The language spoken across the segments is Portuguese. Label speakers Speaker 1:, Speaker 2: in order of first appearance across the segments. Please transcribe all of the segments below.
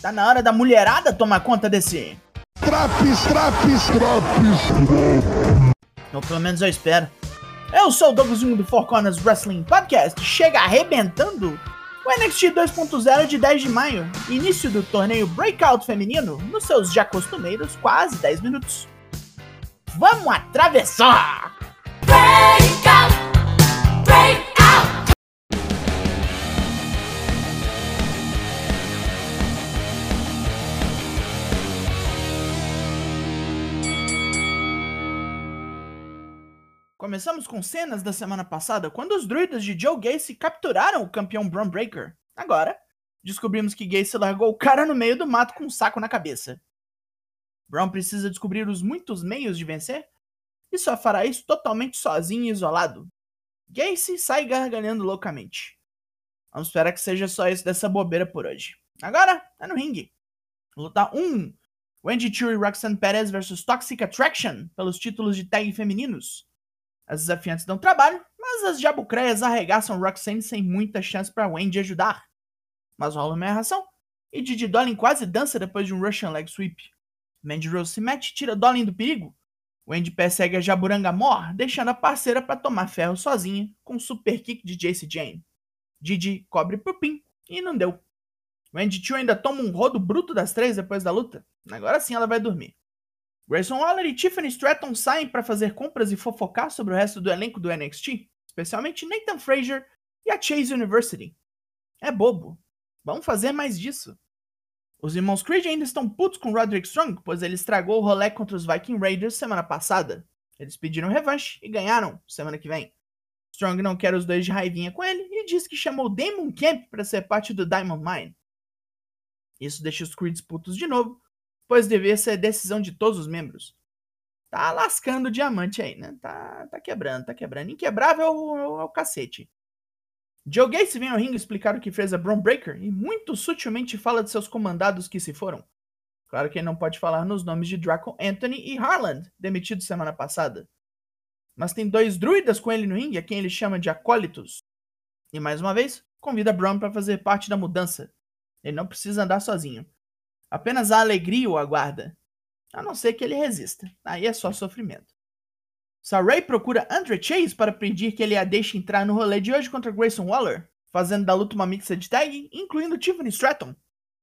Speaker 1: Tá na hora da mulherada tomar conta desse.
Speaker 2: Traps, traps, traps.
Speaker 1: Ou pelo menos eu espero. Eu sou o Douglas Jung do Four Corners Wrestling Podcast. Chega arrebentando o NXT 2.0 de 10 de maio, início do torneio Breakout feminino, nos seus já costumeiros quase 10 minutos. Vamos atravessar!
Speaker 3: Breakout!
Speaker 1: Começamos com cenas da semana passada, quando os druidas de Joe Gacy capturaram o campeão Braun Breaker. Agora, descobrimos que Gacy largou o cara no meio do mato com um saco na cabeça. Braun precisa descobrir os muitos meios de vencer e só fará isso totalmente sozinho e isolado. Gacy sai gargalhando loucamente. Vamos esperar que seja só isso dessa bobeira por hoje. Agora, é no ringue. Luta 1. Wendy Chu e Roxanne Perez versus Toxic Attraction pelos títulos de tag femininos. As desafiantes dão trabalho, mas as jabucreias arregaçam Roxanne sem muita chance para Wendy ajudar. Mas rola uma erração e Didi Dolin quase dança depois de um Russian Leg Sweep. Mandy Rose se mete e tira Dolin do perigo. Wendy persegue a Jaburanga Mor, deixando a parceira para tomar ferro sozinha com um super kick de Jace Jane. Didi cobre por pin e não deu. Wendy Chu ainda toma um rodo bruto das três depois da luta. Agora sim ela vai dormir. Grayson Waller e Tiffany Stratton saem para fazer compras e fofocar sobre o resto do elenco do NXT, especialmente Nathan Frazier e a Chase University. É bobo. Vamos fazer mais disso. Os irmãos Creed ainda estão putos com Roderick Strong, pois ele estragou o rolê contra os Viking Raiders semana passada. Eles pediram revanche e ganharam semana que vem. Strong não quer os dois de raivinha com ele e diz que chamou Damon Camp para ser parte do Diamond Mine. Isso deixa os Creeds putos de novo, pois devia ser decisão de todos os membros. Tá lascando o diamante aí, né? Tá, tá quebrando, tá quebrando. Inquebrável é o, é o, é o cacete. Joe Gacy vem ao ringue explicar o que fez a Braun Breaker e muito sutilmente fala de seus comandados que se foram. Claro que ele não pode falar nos nomes de Draco Anthony e Harland, demitidos semana passada. Mas tem dois druidas com ele no ringue, a quem ele chama de acólitos. E mais uma vez, convida Braun para fazer parte da mudança. Ele não precisa andar sozinho. Apenas a alegria o aguarda. A não ser que ele resista. Aí é só sofrimento. Saray procura Andre Chase para pedir que ele a deixe entrar no rolê de hoje contra Grayson Waller, fazendo da luta uma mixa de tag, incluindo Tiffany Stratton.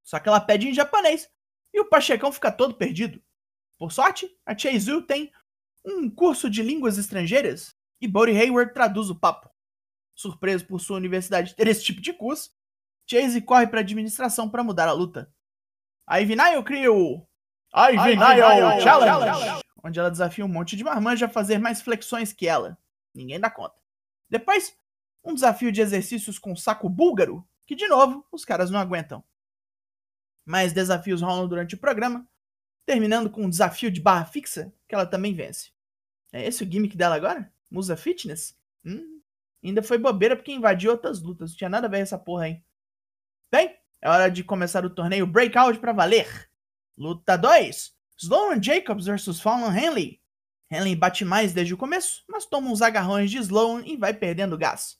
Speaker 1: Só que ela pede em japonês e o Pachecão fica todo perdido. Por sorte, a Chase tem um curso de línguas estrangeiras e Bodie Hayward traduz o papo. Surpreso por sua universidade ter esse tipo de curso, Chase corre para a administração para mudar a luta. A Ivinaio cria o Challenge, onde ela desafia um monte de marmanja a fazer mais flexões que ela. Ninguém dá conta. Depois, um desafio de exercícios com saco búlgaro, que de novo os caras não aguentam. Mais desafios rolam durante o programa, terminando com um desafio de barra fixa, que ela também vence. É esse o gimmick dela agora? Musa Fitness? Hum, ainda foi bobeira porque invadiu outras lutas, não tinha nada a ver essa porra aí. Bem, é hora de começar o torneio Breakout para valer. Luta 2: Sloan Jacobs vs Fallon Henley. Henley bate mais desde o começo, mas toma uns agarrões de Sloan e vai perdendo gás.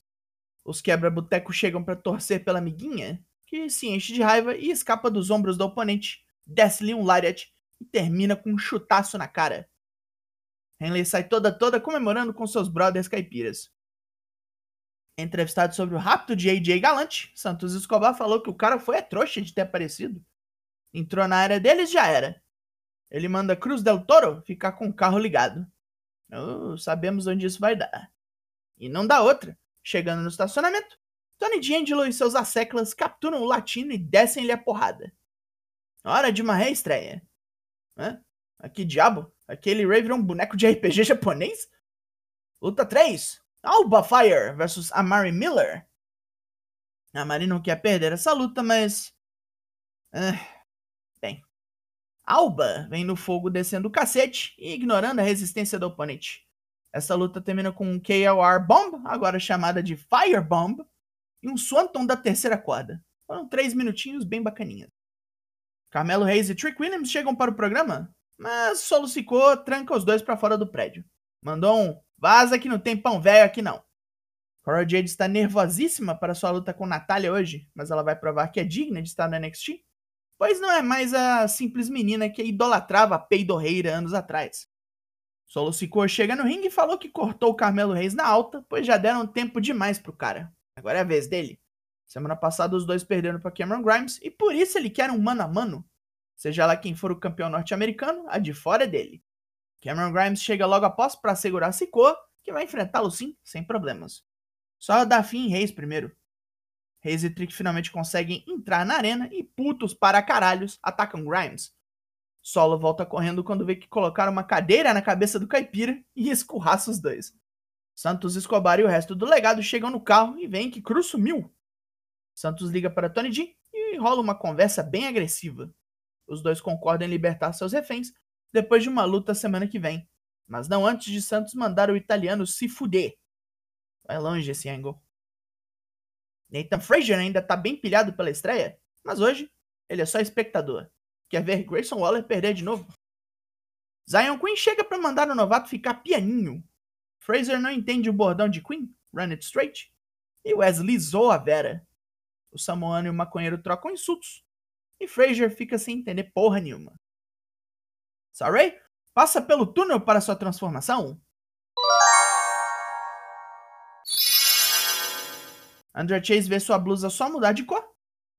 Speaker 1: Os quebra-boteco chegam para torcer pela amiguinha, que se enche de raiva e escapa dos ombros do oponente, desce-lhe um lariat e termina com um chutaço na cara. Henley sai toda toda comemorando com seus brothers caipiras. Entrevistado sobre o rapto de AJ Galante, Santos Escobar falou que o cara foi a trouxa de ter aparecido. Entrou na área deles já era. Ele manda Cruz del Toro ficar com o carro ligado. Oh, sabemos onde isso vai dar. E não dá outra. Chegando no estacionamento, Tony D'Angelo e seus asseclas capturam o latino e descem-lhe a porrada. Hora de uma reestreia. Hã? Que diabo? Aquele Raven é um boneco de RPG japonês? Luta 3. Alba Fire versus Amari Miller. A Mari não quer perder essa luta, mas. Ah, bem. Alba vem no fogo descendo o cacete e ignorando a resistência do oponente. Essa luta termina com um KLR Bomb, agora chamada de Fire Bomb, e um Swanton da terceira corda. Foram três minutinhos bem bacaninhas. Carmelo Reis e Trick Williams chegam para o programa, mas Solo Sikoa tranca os dois para fora do prédio. Mandou um vaza que não tem pão velho aqui não. Cora Jade está nervosíssima para sua luta com Natália hoje, mas ela vai provar que é digna de estar no NXT. pois não é mais a simples menina que idolatrava a peidorreira anos atrás. Solo Sikoa chega no ringue e falou que cortou o Carmelo Reis na alta, pois já deram tempo demais pro cara. Agora é a vez dele. Semana passada os dois perderam para Cameron Grimes e por isso ele quer um mano a mano. Seja lá quem for o campeão norte-americano, a de fora é dele. Cameron Grimes chega logo após para segurar Sikoa, que vai enfrentá-lo sim, sem problemas. Só dar fim em Reis primeiro. Reis e Trick finalmente conseguem entrar na arena e putos para caralhos atacam Grimes. Solo volta correndo quando vê que colocaram uma cadeira na cabeça do caipira e escurraça os dois. Santos Escobar e o resto do legado chegam no carro e veem que Cruz sumiu. Santos liga para Tony D e rola uma conversa bem agressiva. Os dois concordam em libertar seus reféns depois de uma luta semana que vem, mas não antes de Santos mandar o italiano se fuder. Vai longe esse angle. Nathan Frazier ainda tá bem pilhado pela estreia, mas hoje ele é só espectador. Quer ver Grayson Waller perder de novo? Zion Queen chega para mandar o novato ficar pianinho. Fraser não entende o bordão de Queen, Run It Straight, e Wesley zoa a Vera. O Samoano e o maconheiro trocam insultos, e Fraser fica sem entender porra nenhuma. Saray passa pelo túnel para sua transformação. Andrea Chase vê sua blusa só mudar de cor.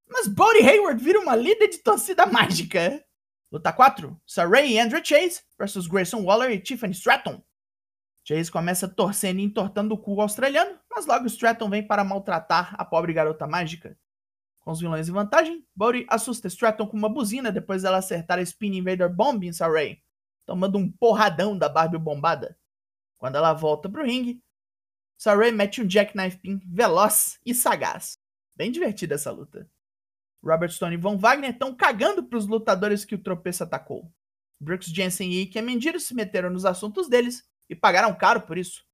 Speaker 1: Mas Bodie Hayward vira uma líder de torcida mágica. Luta 4: Saray e Andrea Chase versus Grayson Waller e Tiffany Stratton. Chase começa torcendo e entortando o cu australiano, mas logo Stratton vem para maltratar a pobre garota mágica. Com os vilões em vantagem, Bodie assusta Stratton com uma buzina depois dela acertar a Spin Invader Bomb em Saray, tomando um porradão da Barbie bombada. Quando ela volta pro ringue, Saray mete um Jackknife Pin veloz e sagaz. Bem divertida essa luta. Robert Stone e Von Wagner estão cagando pros lutadores que o tropeço atacou. Brooks Jensen e Ike Mendiro se meteram nos assuntos deles e pagaram caro por isso.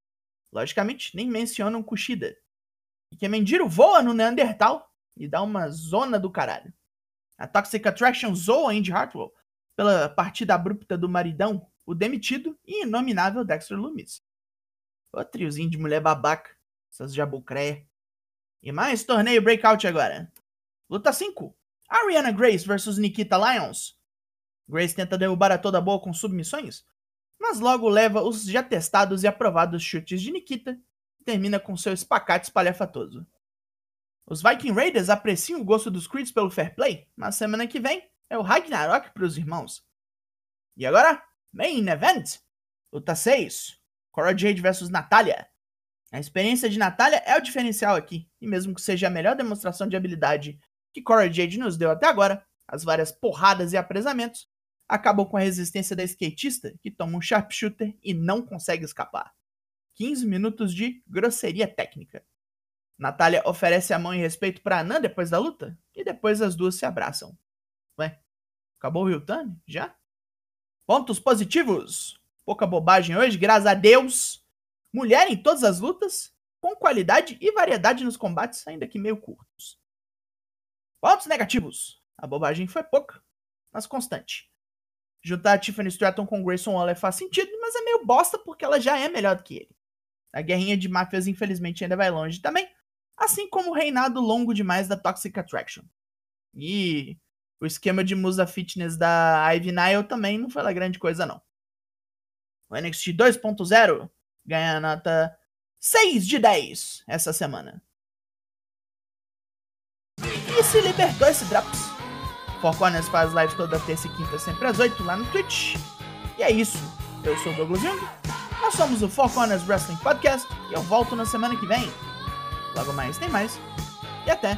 Speaker 1: Logicamente, nem mencionam Kushida. Ike Mendiro voa no Neandertal e dá uma zona do caralho. A Toxic Attraction zoa Andy Hartwell pela partida abrupta do maridão, o demitido e inominável Dexter Loomis. O triozinho de mulher babaca, essas jabucréia. E mais torneio breakout agora. Luta 5. Ariana Grace versus Nikita Lyons. Grace tenta derrubar a toda boa com submissões, mas logo leva os já testados e aprovados chutes de Nikita e termina com seu espacate espalhafatoso. Os Viking Raiders apreciam o gosto dos Creeds pelo fair play, mas semana que vem é o Ragnarok para os irmãos. E agora, Main Event. Luta 6. Cora Jade versus Natália. A experiência de Natália é o diferencial aqui, e mesmo que seja a melhor demonstração de habilidade que Cora Jade nos deu até agora, as várias porradas e apresamentos, acabam com a resistência da skatista, que toma um sharpshooter e não consegue escapar. 15 minutos de grosseria técnica. Natália oferece a mão em respeito para Anã depois da luta, e depois as duas se abraçam. Ué, acabou o Ryutani? Já? Pontos positivos. Pouca bobagem hoje, graças a Deus. Mulher em todas as lutas, com qualidade e variedade nos combates, ainda que meio curtos. Pontos negativos. A bobagem foi pouca, mas constante. Juntar a Tiffany Stratton com Grayson Waller faz sentido, mas é meio bosta porque ela já é melhor do que ele. A guerrinha de máfias infelizmente ainda vai longe também, assim como o reinado longo demais da Toxic Attraction. E o esquema de musa fitness da Ivy Nile também não foi lá grande coisa não. O NXT 2.0 ganha a nota 6 de 10 essa semana. E se libertou esse Drops. Four faz lives toda terça e quinta, sempre às 8 lá no Twitch. E é isso. Eu sou o Douglas Jung. Nós somos o Four Corners Wrestling Podcast e eu volto na semana que vem. Logo mais tem mais. E até!